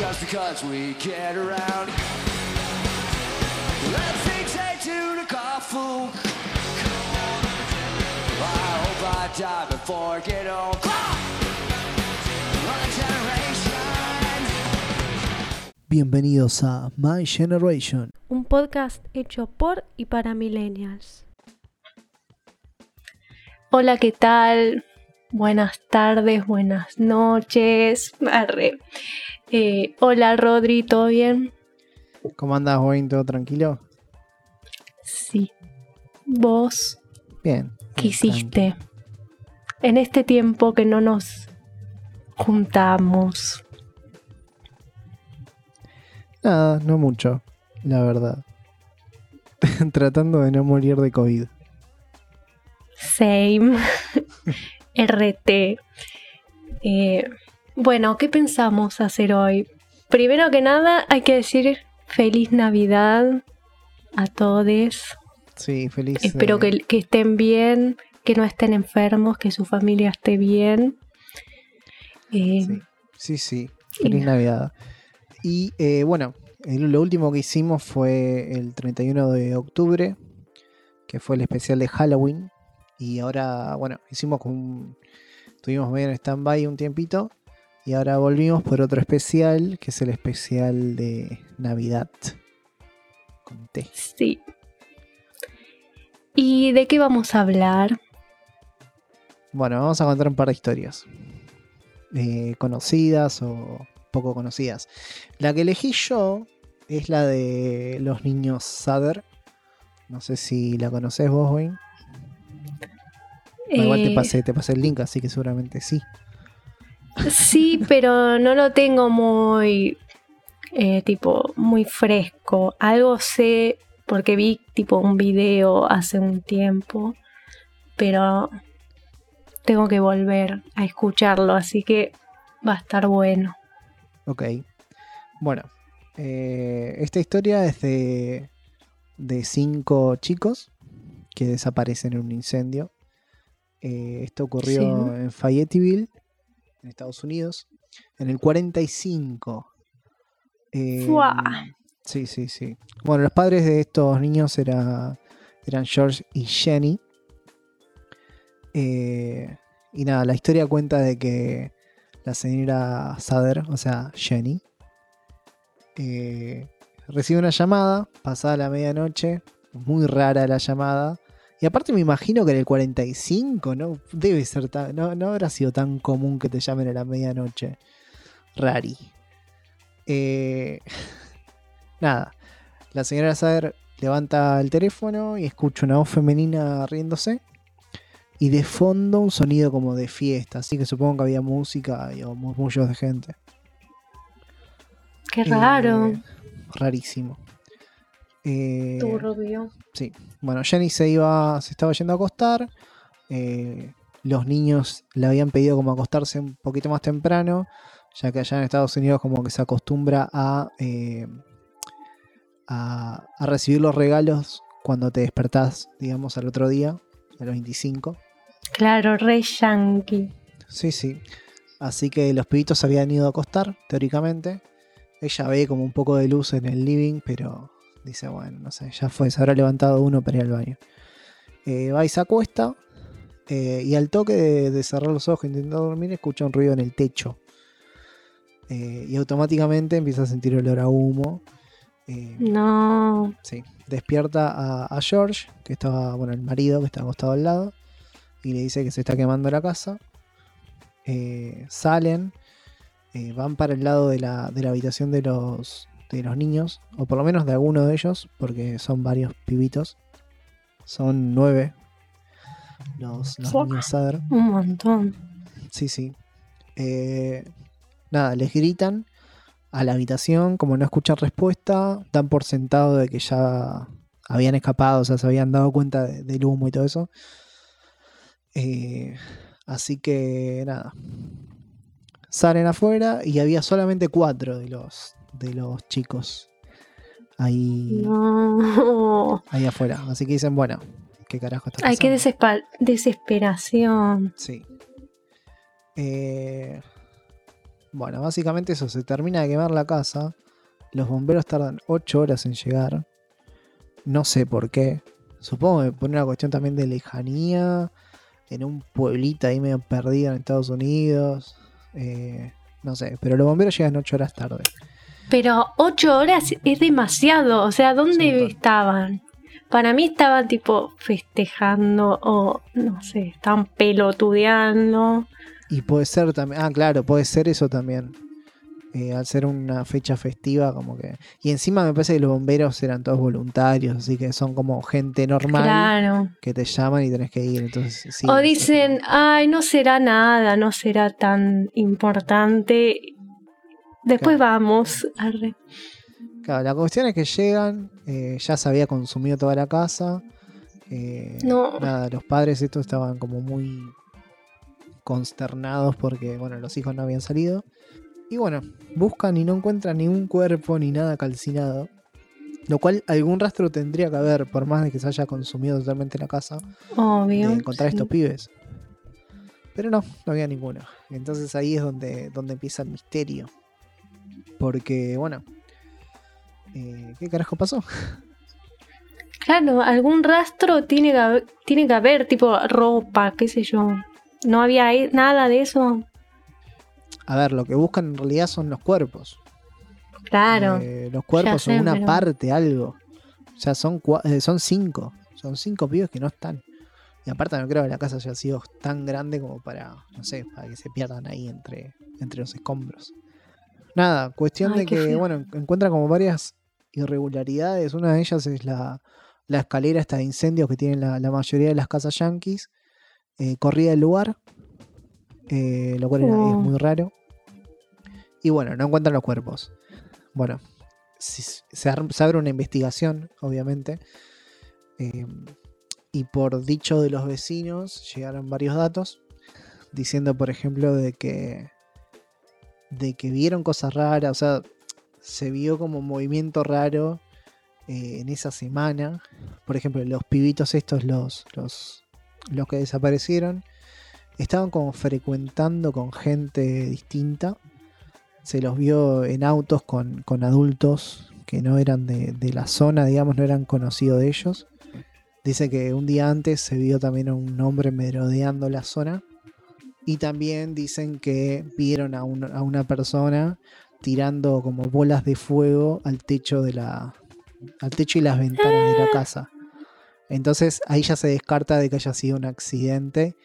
just because we get around. Let's take to the coffee. I hope I die before I get on. My generation. Bienvenidos a My Generation. un podcast hecho por y para millennials. Hola, ¿qué tal? Buenas tardes, buenas noches. Arre. Eh, hola, Rodri, ¿todo bien? ¿Cómo andas, Wayne? ¿Todo tranquilo? Sí. ¿Vos Bien. qué hiciste en este tiempo que no nos juntamos? Nada, no mucho, la verdad. Tratando de no morir de COVID. Same. RT. Eh, bueno, ¿qué pensamos hacer hoy? Primero que nada, hay que decir feliz Navidad a todos. Sí, feliz. Espero eh, que, que estén bien, que no estén enfermos, que su familia esté bien. Eh, Sí, sí, Feliz. Navidad. Y eh, bueno, el- lo último que hicimos fue el 31 de octubre, que fue el especial de Halloween. Y ahora, bueno, hicimos como un. Estuvimos medio en stand-by un tiempito. Y ahora volvimos por otro especial, que es el especial de Navidad. Con té. Sí. ¿Y de qué vamos a hablar? Bueno, vamos a contar un par de historias. eh, conocidas o poco conocidas. La que elegí yo es la de los niños Sather. No sé si la conoces vos, Wayne. Igual te Eh, pasé, te pasé el link, así que seguramente sí. Sí, pero no lo tengo muy, eh, tipo, muy fresco. Algo sé porque vi, tipo, un video hace un tiempo, pero tengo que volver a escucharlo, así que va a estar bueno. Ok. Bueno, eh, esta historia es de, de cinco chicos que desaparecen en un incendio. Eh, esto ocurrió Sí. en Fayetteville, en Estados Unidos, en el 45. Eh, ¡Fua! sí, sí, sí. Bueno, los padres de estos niños era, eran George y Jenny. Eh, y nada, la historia cuenta de que la señora Sader, o sea, Jenny, eh, recibe una llamada pasada la medianoche, muy rara la llamada. Y aparte me imagino que en el 45 no debe ser tan, no, no habrá sido tan común que te llamen a la medianoche. Rari. Eh, nada, la señora Sader levanta el teléfono y escucha una voz femenina riéndose. Y de fondo un sonido como de fiesta, así que supongo que había música y murmullos de gente. Qué raro. Eh, rarísimo. Eh, Turbio. sí. Bueno, Jenny se iba, se estaba yendo a acostar. eh, los niños le habían pedido como acostarse un poquito más temprano, ya que allá en Estados Unidos como que se acostumbra a, eh, a, a recibir los regalos cuando te despertás, digamos, al otro día, a los 25. Claro, re yankee. Sí, sí. Así que los pibitos se habían ido a acostar, teóricamente. Ella ve como un poco de luz en el living, pero dice, bueno, no sé, ya fue, se habrá levantado uno para ir al baño. Eh, va y se acuesta, eh, y al toque de, de cerrar los ojos intentando dormir, escucha un ruido en el techo. Eh, y automáticamente empieza a sentir olor a humo. Eh, No. Sí, despierta a, a George, que estaba, bueno, el marido que está acostado al lado, y le dice que se está quemando la casa. Salen, van para el lado de la, de la habitación de los, de los niños, o por lo menos de alguno de ellos, porque son varios pibitos. Son nueve los, niños Sader. Un montón. Sí, sí. Eh, nada, les gritan a la habitación, como no escuchan respuesta, dan por sentado de que ya habían escapado, o sea, se habían dado cuenta de- del humo y todo eso. Eh, así que nada. Salen afuera y había solamente cuatro de los, de los chicos ahí, No. ahí afuera. Así que dicen, bueno, ¿qué carajo está Ay, qué pasando? desesperación. Sí. Eh, Bueno, básicamente eso, se termina de quemar la casa. Los bomberos tardan 8 horas en llegar. No sé por qué. Supongo que por una cuestión también de lejanía. En un pueblito ahí medio perdido en Estados Unidos. Eh, no sé, pero los bomberos llegan 8 horas tarde. Pero ocho horas es demasiado. O sea, ¿dónde estaban? Para mí estaban tipo festejando o no sé, estaban pelotudeando. Y puede ser también. Ah, claro, puede ser eso también. Eh, al ser una fecha festiva, como que. Y encima me parece que los bomberos eran todos voluntarios, así que son como gente normal Claro. que te llaman y tenés que ir. Entonces, sí, o dicen, ay, no será nada, no será tan importante. Después Claro. vamos. Arre. Claro, la cuestión es que llegan, eh, ya se había consumido toda la casa. eh, No. Nada, los padres estos estaban como muy consternados porque, bueno, los hijos no habían salido. Y bueno, buscan y no encuentran ni un cuerpo ni nada calcinado. Lo cual algún rastro tendría que haber, por más de que se haya consumido totalmente la casa, de Obvio. encontrar sí. estos pibes. Pero no, no había ninguno. Entonces ahí es donde, donde empieza el misterio. Porque, bueno, eh, ¿qué carajo pasó? Claro, algún rastro tiene que, haber, tiene que haber, tipo ropa, qué sé yo. No había ahí nada de eso. A ver, lo que buscan en realidad son los cuerpos. Claro. Eh, los cuerpos sé, o una pero- parte, algo. O sea, son, eh, son cinco. Son cinco pibes que no están. Y aparte no creo que la casa haya sido tan grande como para, no sé, para que se pierdan ahí entre, entre los escombros. Nada, cuestión Ay, de que, feo. bueno, en- encuentran como varias irregularidades. Una de ellas es la, la escalera esta de incendios que tienen la, la mayoría de las casas yankees. eh, corrida del lugar. eh, lo cual es Oh. muy raro. Y bueno, no encuentran los cuerpos. Bueno, si- se, se abre una investigación, obviamente. eh, y por dicho de los vecinos, llegaron varios datos. Diciendo, por ejemplo, de que. De que vieron cosas raras. O sea, se vio como movimiento raro eh, en esa semana. Por ejemplo, los pibitos estos, los, los, los que desaparecieron, estaban como frecuentando con gente distinta. Se los vio en autos con, con adultos que no eran de, de la zona, digamos, no eran conocidos de ellos. Dice que un día antes se vio también un hombre merodeando la zona. Y también dicen que vieron a, un- a una persona tirando como bolas de fuego al techo de la. al techo y las ventanas de la casa. Entonces ahí ya se descarta de que haya sido un accidente.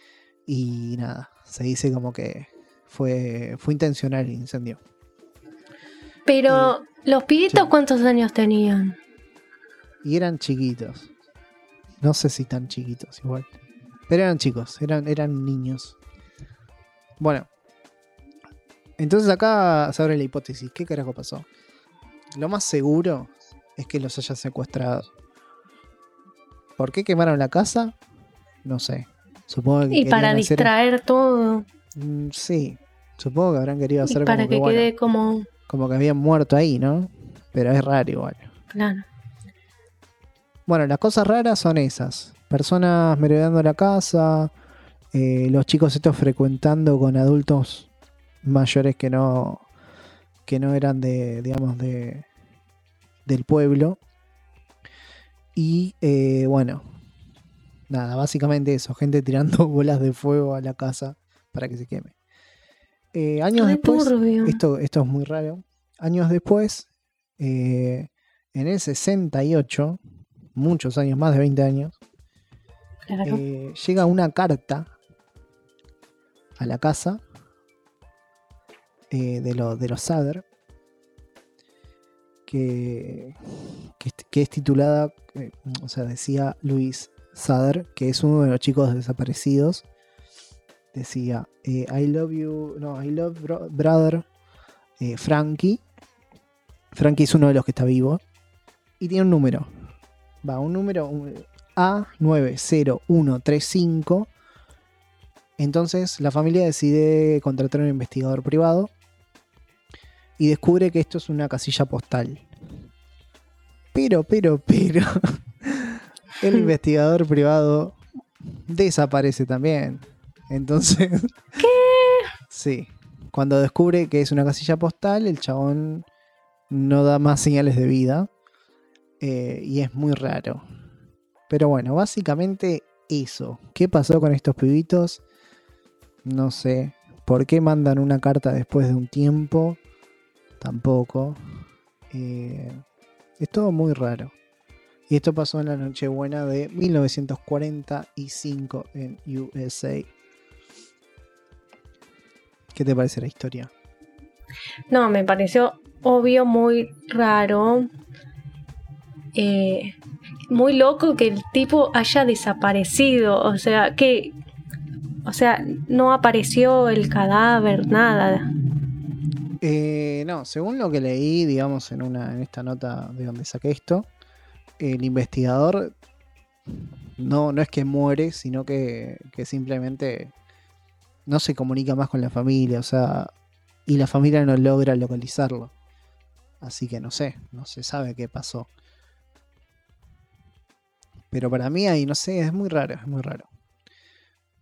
Y nada. Se dice como que fue. fue intencional el incendio. Pero, ¿los pibitos sí. cuántos años tenían? Y eran chiquitos. No sé si tan chiquitos igual. Pero eran chicos, eran, eran niños. Bueno. Entonces acá se abre la hipótesis. ¿Qué carajo pasó? Lo más seguro es que los hayan secuestrado. ¿Por qué quemaron la casa? No sé. Supongo que Y para querían hacer- distraer todo. Mm, sí. Supongo que habrán querido Y hacer para como que que, bueno, quede como. como que habían muerto ahí, ¿no? Pero es raro igual. Claro. Bueno, las cosas raras son esas. Personas merodeando la casa, eh, los chicos estos frecuentando con adultos mayores que no que no eran de, digamos, de del pueblo. Y eh, bueno, nada, básicamente eso, gente tirando bolas de fuego a la casa para que se queme. Eh, años Ay, después, turbio. esto, esto es muy raro. Años después, eh, en el 68, muchos años, más de 20 años, Claro. llega una carta a la casa eh, de, de los Sader que, que, es- titulada, eh, o sea, decía Luis Sader, que es uno de los chicos desaparecidos. Decía, eh, I love you, no, I love bro- brother Frankie. Frankie es uno de los que está vivo. Y tiene un número. Va, un número un- A90135. Entonces la familia decide contratar a un investigador privado y descubre que esto es una casilla postal. Pero, pero, pero, el investigador privado desaparece también. Entonces, ¿Qué? sí. cuando descubre que es una casilla postal, el chabón no da más señales de vida. eh, y es muy raro. Pero bueno, básicamente eso. ¿Qué pasó con estos pibitos? No sé. ¿Por qué mandan una carta después de un tiempo? Tampoco. Eh, es todo muy raro. Y esto pasó en la Nochebuena de 1945 en USA. ¿Qué te parece la historia? No, me pareció obvio, muy raro. Eh, muy loco que el tipo haya desaparecido. O sea, que. O sea, no apareció el cadáver, nada. Eh, no, según lo que leí, digamos, en, una, en esta nota de donde saqué esto, el investigador no, no es que muere, sino que, que simplemente no se comunica más con la familia, o sea, y la familia no logra localizarlo. Así que no sé, no se sabe qué pasó. Pero para mí ahí, no sé, es muy raro, es muy raro.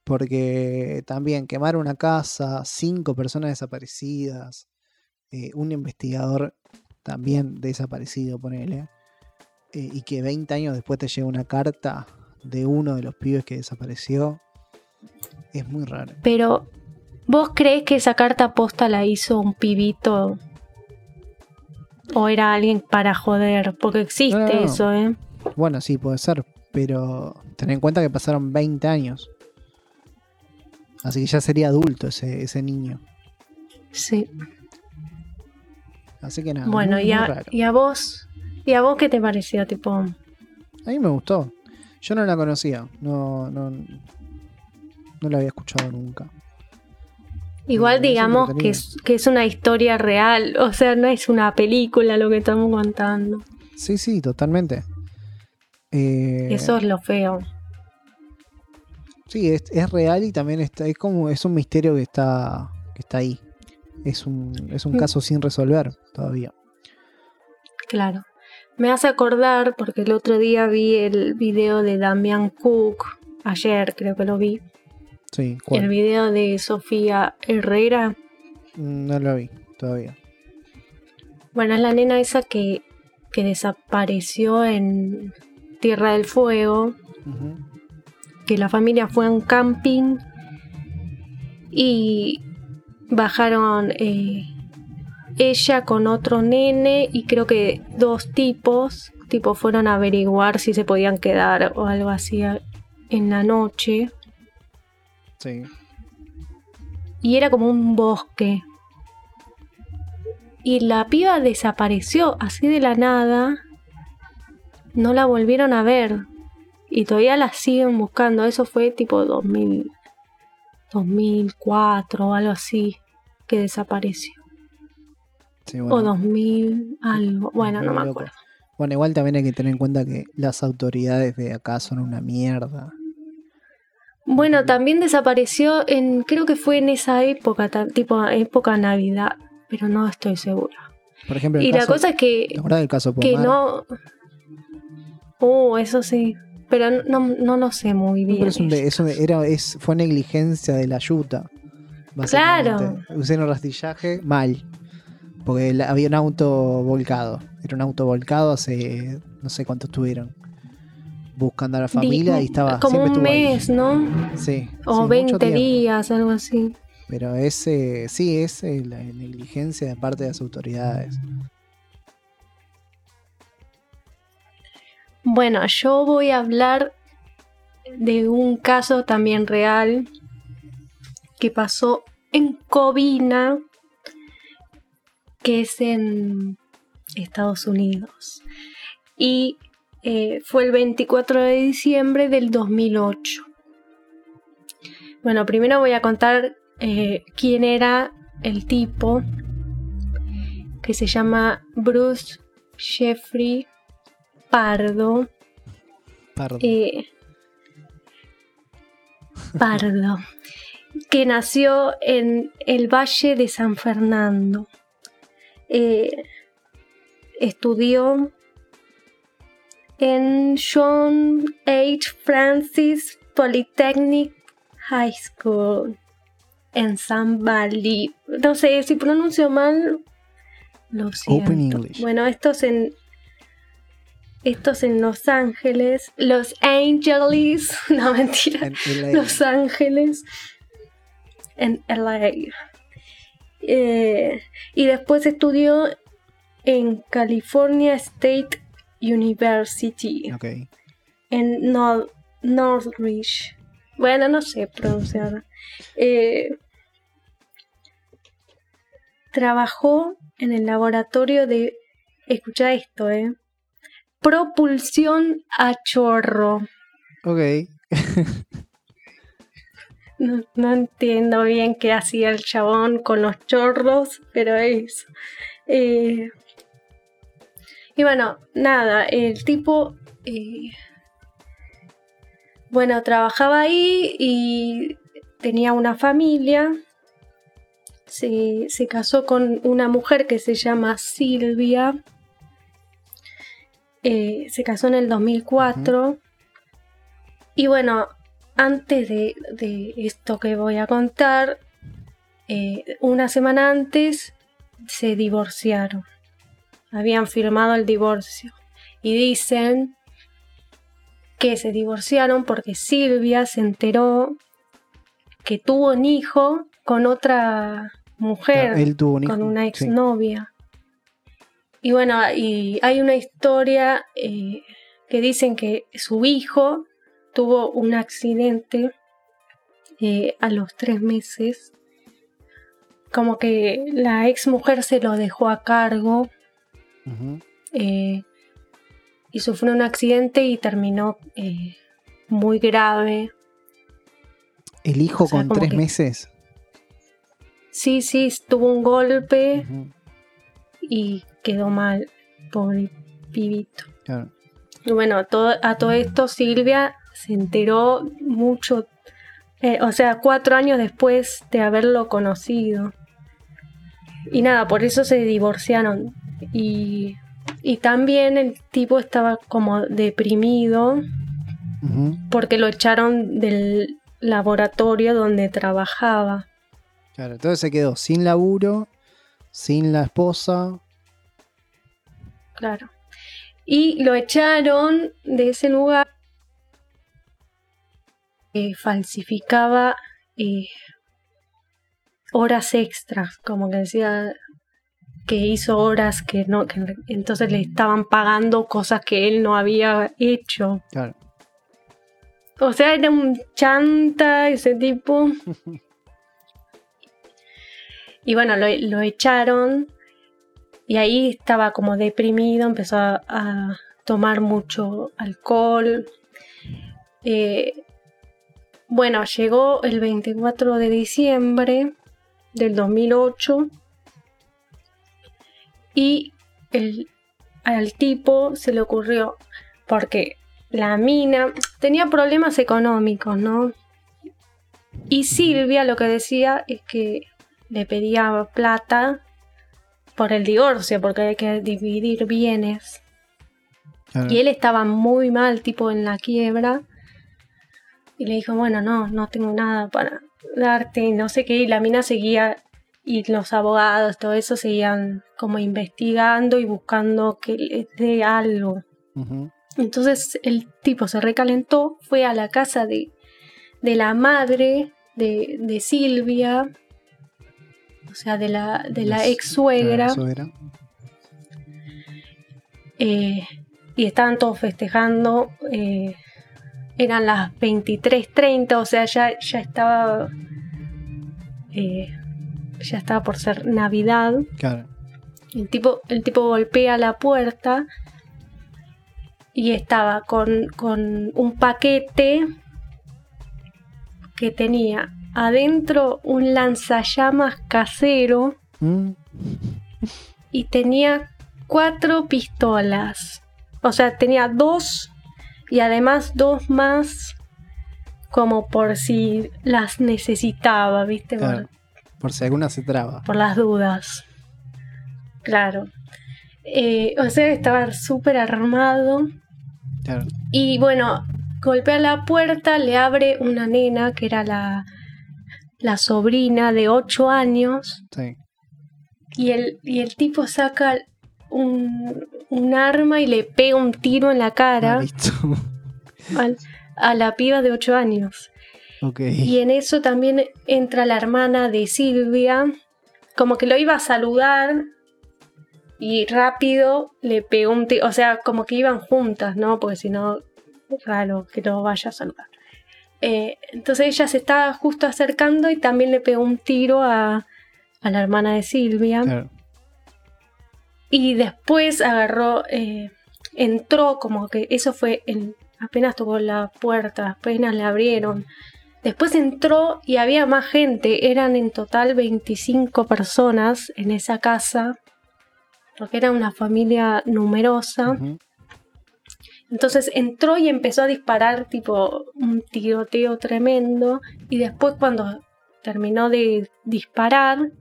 Porque también quemar una casa, cinco personas desaparecidas, eh, un investigador también desaparecido, ponele, eh, y que 20 años después te llega una carta de uno de los pibes que desapareció, es muy raro. Pero, ¿vos crees que esa carta posta la hizo un pibito? ¿O era alguien para joder? Porque existe No, no, no. eso, ¿eh? Bueno, sí, puede ser, pero ten en cuenta que pasaron 20 años. Así que ya sería adulto ese, ese niño. Sí. Así que nada. Bueno, muy, y muy a, raro. y a vos, ¿y a vos qué te pareció? Tipo, A mí me gustó. Yo no la conocía. No, no, no la había escuchado nunca. igual digamos que es, que es una historia real, o sea, no es una película lo que estamos contando. Sí, sí, totalmente. Eh, Eso es lo feo. Sí, es, es real y también está, es como, es un misterio que está, que está ahí. Es un, es un Mm. caso sin resolver todavía. Claro. Me hace acordar, porque el otro día vi el video de Damian Cook, ayer creo que lo vi, Sí, el ¿cuál? video de Sofía Herrera. No lo vi todavía. Bueno, es la nena esa que, que desapareció en Tierra del Fuego, Ujú. Que la familia fue a un camping y bajaron eh, ella con otro nene y creo que dos tipos, tipo fueron a averiguar si se podían quedar o algo así en la noche Sí. y era como un bosque. Y la piba desapareció así de la nada. No la volvieron a ver. Y todavía la siguen buscando. Eso fue tipo 2000, 2004 o algo así. Que desapareció. sí, bueno. O 2000 algo. Bueno, no me loco. acuerdo. Bueno, igual también hay que tener en cuenta que las autoridades de acá son una mierda. Bueno, también desapareció en, creo que fue en esa época, tipo época Navidad, pero no estoy segura. Por ejemplo, el Y caso, la cosa es que ¿te acordás del caso que no. Oh, eso sí. Pero no, no lo sé muy bien. pero es un eso. era, es, fue negligencia de la yuta. básicamente. Usaron rastillaje mal. Porque había un auto volcado. Era un auto volcado hace no sé cuánto estuvieron. Buscando a la familia y estaba. Como un ahí. mes, ¿no? Sí. O sí, mucho 20 tiempo. días, algo así. Pero ese, sí, es la negligencia de parte de las autoridades. Bueno, yo voy a hablar de un caso también real que pasó en Covina, que es en Estados Unidos. Y eh, fue el 24 de diciembre del 2008. Bueno, primero voy a contar eh, quién era el tipo, que se llama Bruce Jeffrey Pardo. Pardo. eh, Pardo, que nació en el Valle de San Fernando. Eh, estudió en John H. Francis Polytechnic High School en San Valley, no sé, si pronuncio mal, lo siento. Open English. Bueno, estos en estos en Los Ángeles, Los Angeles, no mentira. Los Ángeles, en LA. Eh, y después estudió en California State University, Ok. en Nor- Northridge. Bueno, no sé pronunciar. Eh, trabajó en el laboratorio de, escucha esto, eh, propulsión a chorro. Ok. No, no entiendo bien qué hacía el chabón con los chorros, pero es. eh, y bueno, nada, el tipo. eh, bueno, trabajaba ahí y tenía una familia. Se, se casó con una mujer que se llama Silvia. Eh, se casó en el 2004. Y bueno, antes de, de esto que voy a contar, eh, una semana antes se divorciaron. Habían firmado el divorcio. Y dicen que se divorciaron porque Silvia se enteró que tuvo un hijo con otra mujer, Claro, él tuvo un hijo. con una sí. Y bueno, y hay una historia eh, que dicen que su hijo tuvo un accidente eh, a los tres meses. Como que la ex mujer se lo dejó a cargo eh, y sufrió un accidente y terminó muy grave. El hijo O sea, con tres que- meses. Sí, sí, tuvo un golpe y quedó mal, pobre pibito. Claro. Y bueno, todo, a todo esto Silvia se enteró mucho, eh, o sea, cuatro años después de haberlo conocido. Y nada, por eso se divorciaron. Y, y también el tipo estaba como deprimido porque lo echaron del laboratorio donde trabajaba. Claro. Entonces se quedó sin laburo, sin la esposa. Claro. Y lo echaron de ese lugar. Eh, falsificaba eh, horas extras, como que decía que hizo horas que no, que en- entonces le estaban pagando cosas que él no había hecho. Claro. O sea, era un chanta ese tipo. Y bueno, lo, lo echaron y ahí estaba como deprimido, empezó a, tomar mucho alcohol. Eh, bueno, llegó el 24 de diciembre del 2008 y al tipo se le ocurrió, porque la mina tenía problemas económicos, ¿no? Y Silvia lo que decía es que le pedía plata por el divorcio, porque hay que dividir bienes. claro. Y él estaba muy mal, tipo en la quiebra. Y le dijo, bueno, no, no tengo nada para darte, y no sé qué. Y la mina seguía, y los abogados, todo eso, seguían como investigando y buscando que le dé algo. Entonces el tipo se recalentó, fue a la casa de, de la madre de, de Silvia, o sea, de la, de la ex suegra, la suegra. eh, y estaban todos festejando. eh, eran las 23.30, o sea, ya, ya estaba. eh, ya estaba por ser Navidad. Claro. El tipo, el tipo golpea la puerta y estaba con, con un paquete que tenía adentro un lanzallamas casero Mm. y tenía cuatro pistolas. O sea, tenía dos y además dos más como por si las necesitaba, ¿viste? Por- si alguna se traba. por las dudas. Claro. Eh, o sea, estaba súper armado. Claro. Y bueno, golpea la puerta, le abre una nena que era la, la sobrina de 8 años Sí. y el, y el tipo saca un, un arma y le pega un tiro en la cara listo. al- a la piba de 8 años. Y en eso también entra la hermana de Silvia, como que lo iba a saludar y rápido le pegó un tiro, o sea, como que iban juntas, ¿no? Porque si no, raro que lo vaya a saludar. Eh, entonces ella se estaba justo acercando y también le pegó un tiro a, a la hermana de Silvia. Claro. Y después agarró, eh, entró como que eso fue en, apenas tocó la puerta, apenas la abrieron. Después entró y había más gente, eran en total 25 personas en esa casa, porque era una familia numerosa. Entonces entró y empezó a disparar tipo un tiroteo tremendo y después cuando terminó de disparar,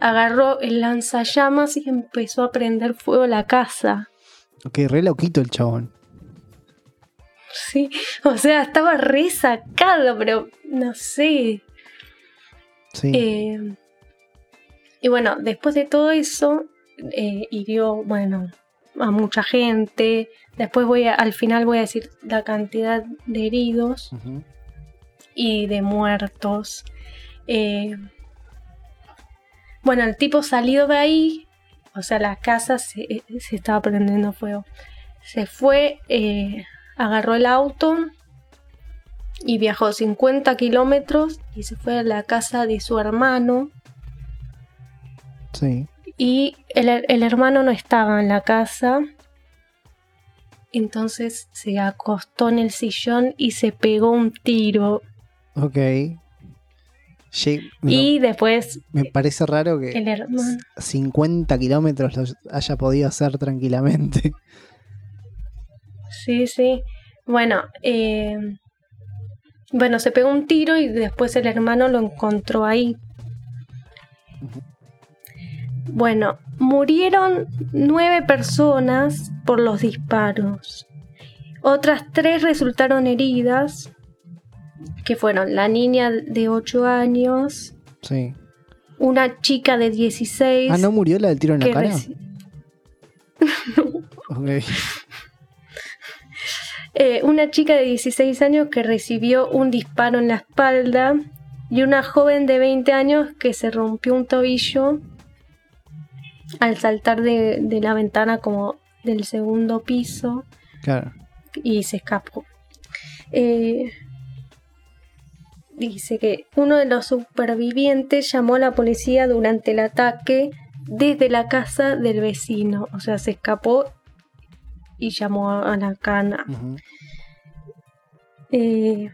agarró el lanzallamas y empezó a prender fuego la casa. Ok, re loquito el chabón. Sí, o sea, estaba re sacado, pero no sé. Sí. Eh, y bueno, después de todo eso, eh, hirió, bueno, a mucha gente. Después voy a, al final voy a decir la cantidad de heridos y de muertos. Eh, bueno, el tipo salió de ahí, o sea, la casa se, se estaba prendiendo fuego. Se fue, eh, agarró el auto y viajó 50 kilómetros y se fue a la casa de su hermano. Sí. Y el, el hermano no estaba en la casa. Entonces se acostó en el sillón y se pegó un tiro. Ok. Me, Y después me parece raro que el hermano. 50 kilómetros lo haya podido hacer tranquilamente. Sí, sí. Bueno, eh, bueno, se pegó un tiro y después el hermano lo encontró ahí. Bueno, murieron nueve personas por los disparos. Otras tres resultaron heridas, que fueron la niña de 8 años, Sí. una chica de 16. Ah, ¿no murió la del tiro en la cara? Eh, una chica de 16 años que recibió un disparo en la espalda y una joven de 20 años que se rompió un tobillo al saltar de, de la ventana como del segundo piso Claro. y se escapó. Eh, dice que uno de los supervivientes llamó a la policía durante el ataque desde la casa del vecino, o sea, se escapó y llamó a la cana. Eh,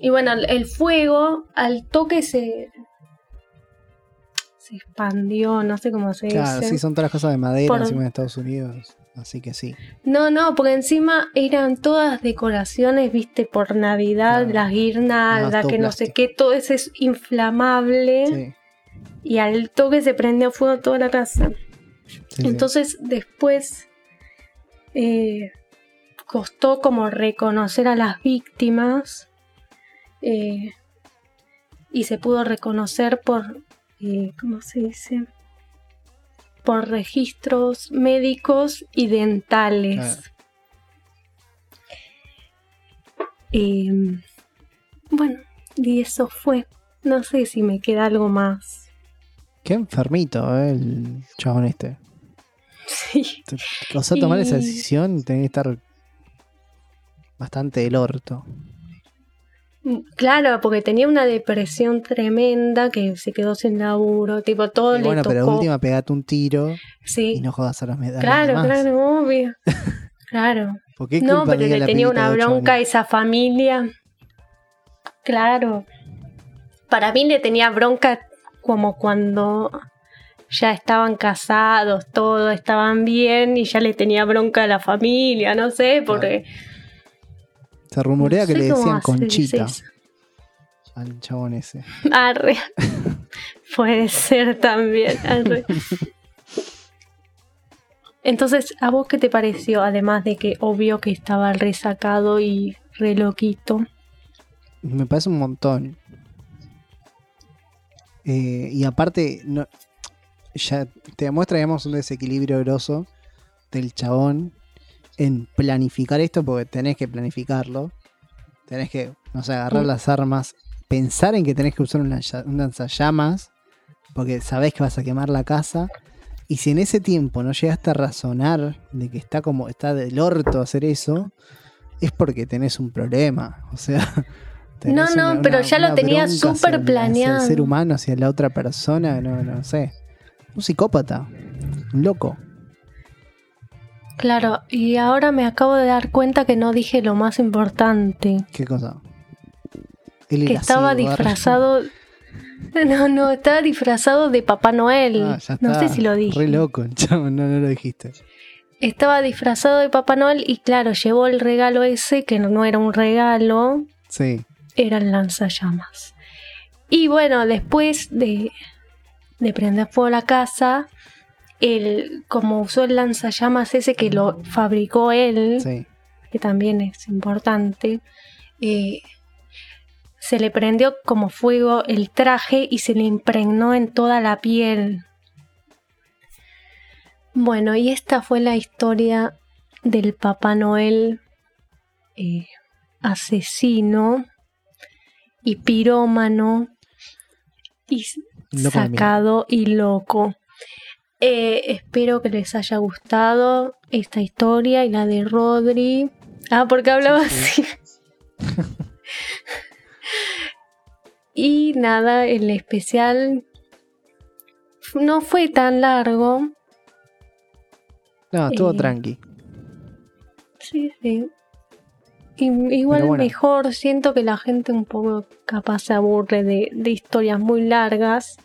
y bueno, el fuego al toque se, se expandió, no sé cómo se Claro, dice. sí, son todas las cosas de madera Por- encima de Estados Unidos. Así que sí. No, no, porque encima eran todas decoraciones, viste, por Navidad, Claro. las guirnaldas, todo que no sé qué, todo eso es inflamable. Sí. Y al toque se prendió fuego toda la casa. sí, sí. Entonces después eh, costó como reconocer a las víctimas eh, y se pudo reconocer por, eh, ¿cómo se dice? Por registros médicos y dentales. Eh, bueno, y eso fue. No sé si me queda algo más. Qué enfermito, eh, el chabón este. Sí. O sea, tomar esa decisión tenés que estar bastante del orto. Claro, porque tenía una depresión tremenda que se quedó sin laburo, tipo todo Y le bueno, tocó. pero última pegate un tiro sí, y no jodas a los medallas. claro, claro, obvio. claro. ¿Por qué No, pero le tenía una bronca a esa familia. Claro. Para mí le tenía bronca como cuando ya estaban casados, todos estaban bien y ya le tenía bronca a la familia, no sé, porque... Se rumorea que no sé le decían conchita al chabón ese. Arre. Puede ser también. arre. Entonces, ¿a vos qué te pareció? Además de que obvio que estaba resacado y re loquito. Me parece un montón. Eh, y aparte, no, ya te demuestra, digamos, un desequilibrio grosso del chabón en planificar esto, porque tenés que planificarlo. Tenés que, no sé, agarrar las armas, pensar en que tenés que usar una, un lanzallamas, porque sabés que vas a quemar la casa. Y si en ese tiempo no llegaste a razonar de que está como, está del orto hacer eso, es porque tenés un problema. O sea, tenés no, pero ya lo tenía súper el- hacia planeado. el ser humano, hacia la otra persona, no, no sé. Un psicópata, un loco. Claro, y ahora me acabo de dar cuenta que no dije lo más importante. ¿Qué cosa? Que estaba disfrazado. No, no, estaba disfrazado de Papá Noel. Ah, ya no sé si lo dije. Re loco, chavo, no, no lo dijiste. Estaba disfrazado de Papá Noel y claro, llevó el regalo ese, que no, no era un regalo, Sí, era el lanzallamas. Y bueno, después de, de prender fuego la casa, él, como usó el lanzallamas ese que lo fabricó él, sí. que también es importante, eh, se le prendió como fuego el traje y se le impregnó en toda la piel. Bueno, y esta fue la historia del Papá Noel eh, asesino y pirómano y Loco sacado y loco. Eh, espero que les haya gustado esta historia y la de Rodri. Ah, porque hablaba Sí, así. y nada, el especial no fue tan largo. No, estuvo Eh, tranqui. Sí, sí. Igual bueno. mejor, siento que la gente un poco capaz se aburre de, de historias muy largas,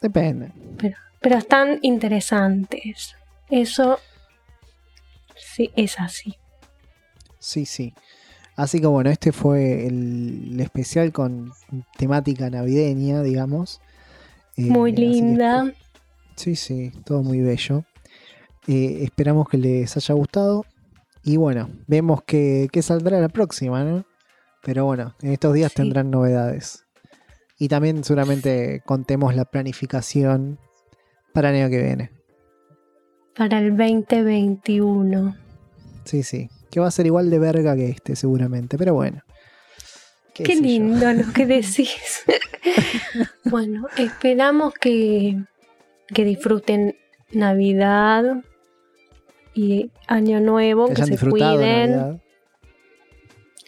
Depende. pero, pero están interesantes. Eso sí es así. Sí, sí. Así que bueno, este fue el, el especial con temática navideña, digamos. Eh, Muy linda. Sí, sí, todo muy bello. Eh, esperamos que les haya gustado. Y bueno, vemos que, que saldrá la próxima, ¿no? Pero bueno, en estos días Sí. tendrán novedades. Y también seguramente contemos la planificación para el año que viene. Para el 2021. Sí, sí. Que va a ser igual de verga que este, seguramente. Pero bueno. Qué, yo. lindo lo que decís. bueno, esperamos que, que disfruten Navidad y Año Nuevo, Que se cuiden. Navidad.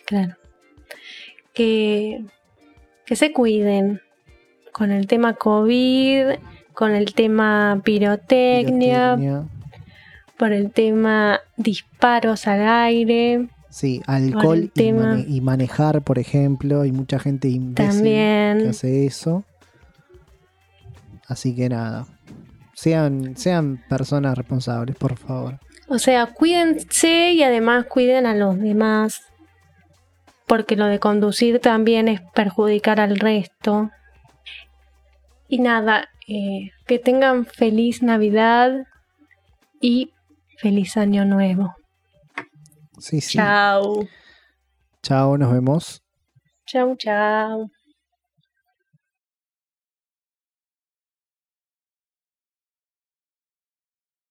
Claro. Que, que se cuiden con el tema COVID, con el tema pirotecnia, pirotecnia. por el tema disparos al aire. Sí, alcohol y, tema- mane- y manejar, por ejemplo. Hay mucha gente imbécil que hace eso. Así que nada. Sean, sean personas responsables, por favor. O sea, cuídense y además cuiden a los demás. Porque lo de conducir también es perjudicar al resto. Y nada, eh, que tengan feliz Navidad y feliz Año Nuevo. Sí, sí. Chao. Chao, nos vemos. Chao, chao.